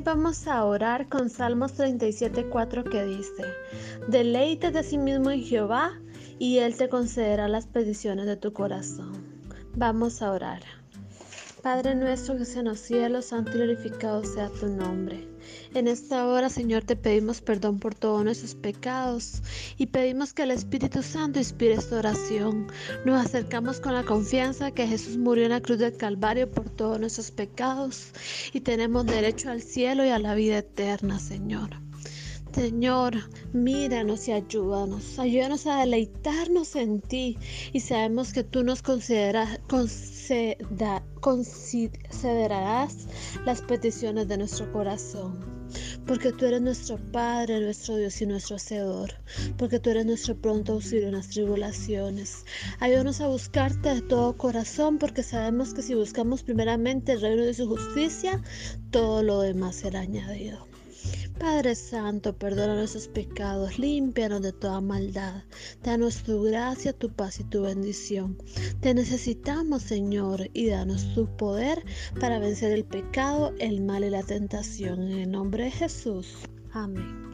vamos a orar con Salmos 37.4 que dice, Deleite de sí mismo en Jehová y Él te concederá las peticiones de tu corazón. Vamos a orar. Padre nuestro que estás en los cielos, santo y glorificado sea tu nombre. En esta hora, Señor, te pedimos perdón por todos nuestros pecados y pedimos que el Espíritu Santo inspire esta oración. Nos acercamos con la confianza que Jesús murió en la cruz del Calvario por todos nuestros pecados y tenemos derecho al cielo y a la vida eterna, Señor. Señor, míranos y ayúdanos. Ayúdanos a deleitarnos en ti y sabemos que tú nos consideras, considerarás las peticiones de nuestro corazón. Porque tú eres nuestro Padre, nuestro Dios y nuestro Hacedor. Porque tú eres nuestro pronto auxilio en las tribulaciones. Ayúdanos a buscarte de todo corazón, porque sabemos que si buscamos primeramente el reino de su justicia, todo lo demás será añadido. Padre Santo, perdona nuestros pecados, límpianos de toda maldad. Danos tu gracia, tu paz y tu bendición. Te necesitamos, Señor, y danos tu poder para vencer el pecado, el mal y la tentación. En el nombre de Jesús. Amén.